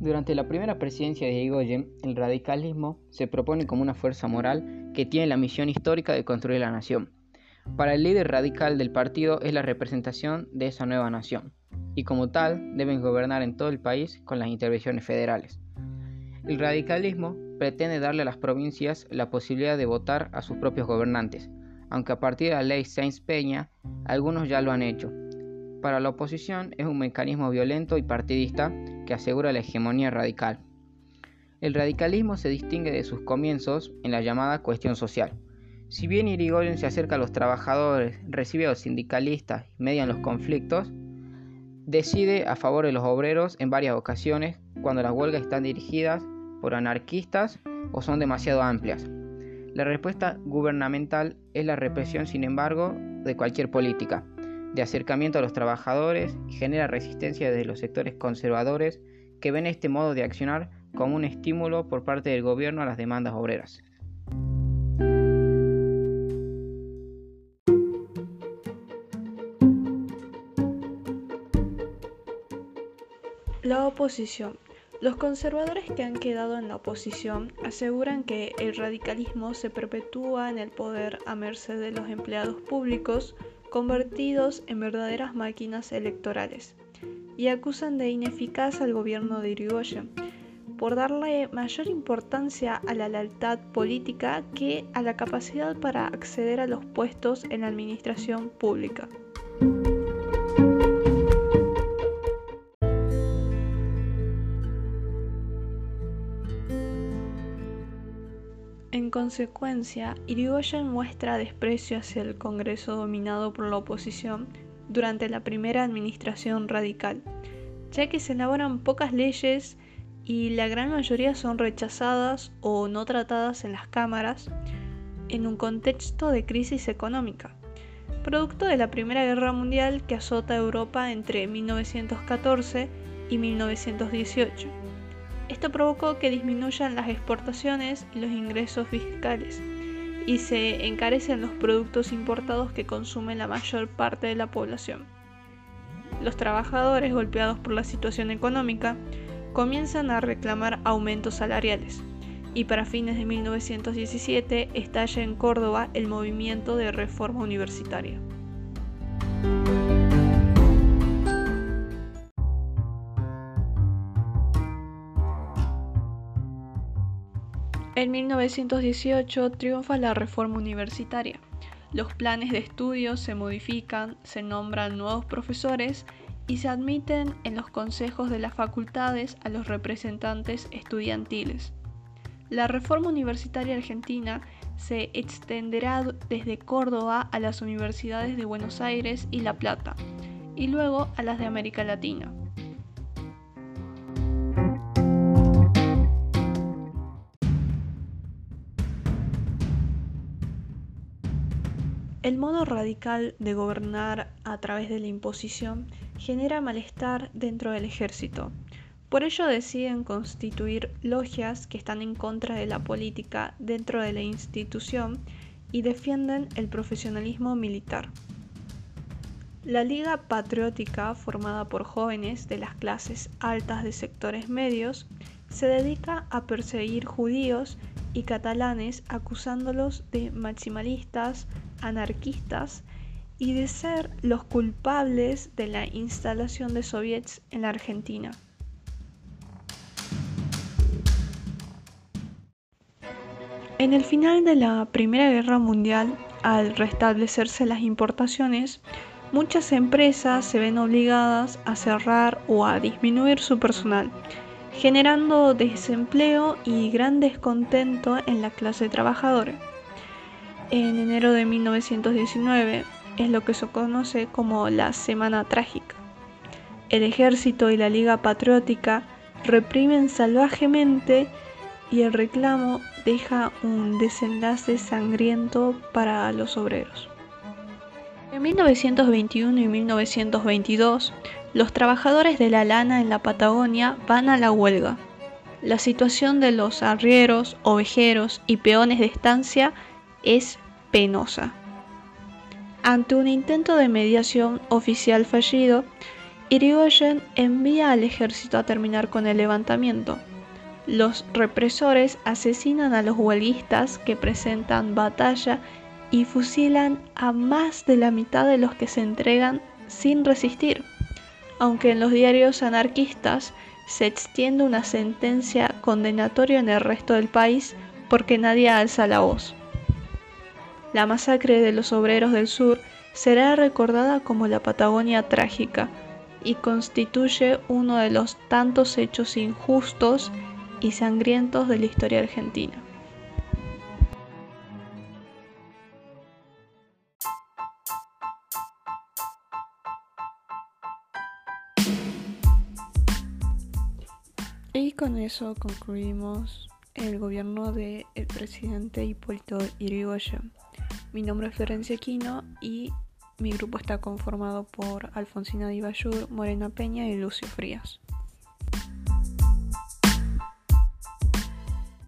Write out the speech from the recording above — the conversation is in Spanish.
Durante la primera presidencia de Irigoyen, el radicalismo se propone como una fuerza moral que tiene la misión histórica de construir la nación. Para el líder radical del partido es la representación de esa nueva nación, y como tal deben gobernar en todo el país con las intervenciones federales. El radicalismo pretende darle a las provincias la posibilidad de votar a sus propios gobernantes, aunque a partir de la ley Sainz Peña algunos ya lo han hecho, para la oposición es un mecanismo violento y partidista que asegura la hegemonía radical. El radicalismo se distingue de sus comienzos en la llamada cuestión social. Si bien Irigoyen se acerca a los trabajadores, recibe a los sindicalistas y media los conflictos, decide a favor de los obreros en varias ocasiones cuando las huelgas están dirigidas por anarquistas o son demasiado amplias. La respuesta gubernamental es la represión, sin embargo, de cualquier política de acercamiento a los trabajadores y genera resistencia desde los sectores conservadores que ven este modo de accionar como un estímulo por parte del gobierno a las demandas obreras. La oposición. Los conservadores que han quedado en la oposición aseguran que el radicalismo se perpetúa en el poder a merced de los empleados públicos convertidos en verdaderas máquinas electorales, y acusan de ineficaz al gobierno de Irigoyen por darle mayor importancia a la lealtad política que a la capacidad para acceder a los puestos en la administración pública. En consecuencia, Irigoyen muestra desprecio hacia el Congreso dominado por la oposición durante la primera administración radical, ya que se elaboran pocas leyes y la gran mayoría son rechazadas o no tratadas en las cámaras en un contexto de crisis económica, producto de la Primera Guerra Mundial que azota a Europa entre 1914 y 1918. Esto provocó que disminuyan las exportaciones y los ingresos fiscales y se encarecen los productos importados que consume la mayor parte de la población. Los trabajadores golpeados por la situación económica comienzan a reclamar aumentos salariales y para fines de 1917 estalla en Córdoba el movimiento de reforma universitaria. En 1918 triunfa la reforma universitaria. Los planes de estudio se modifican, se nombran nuevos profesores y se admiten en los consejos de las facultades a los representantes estudiantiles. La reforma universitaria argentina se extenderá desde Córdoba a las universidades de Buenos Aires y La Plata, y luego a las de América Latina. El modo radical de gobernar a través de la imposición genera malestar dentro del ejército. Por ello deciden constituir logias que están en contra de la política dentro de la institución y defienden el profesionalismo militar. La Liga Patriótica, formada por jóvenes de las clases altas de sectores medios, se dedica a perseguir judíos y catalanes acusándolos de maximalistas, anarquistas y de ser los culpables de la instalación de soviets en la Argentina. En el final de la Primera Guerra Mundial, al restablecerse las importaciones, muchas empresas se ven obligadas a cerrar o a disminuir su personal, generando desempleo y gran descontento en la clase trabajadora en enero de 1919 es lo que se conoce como la Semana Trágica. El ejército y la Liga Patriótica reprimen salvajemente y el reclamo deja un desenlace sangriento para los obreros. En 1921 y 1922, los trabajadores de la lana en la Patagonia van a la huelga. La situación de los arrieros, ovejeros y peones de estancia es penosa. Ante un intento de mediación oficial fallido, Irigoyen envía al ejército a terminar con el levantamiento. Los represores asesinan a los huelguistas que presentan batalla y fusilan a más de la mitad de los que se entregan sin resistir, aunque en los diarios anarquistas se extiende una sentencia condenatoria en el resto del país porque nadie alza la voz. La masacre de los obreros del sur será recordada como la Patagonia trágica y constituye uno de los tantos hechos injustos y sangrientos de la historia argentina. Con eso concluimos el gobierno del presidente Hipólito Yrigoyen. Mi nombre es Florencia Quino y mi grupo está conformado por Alfonsina Dibayur, Morena Peña y Lucio Frías.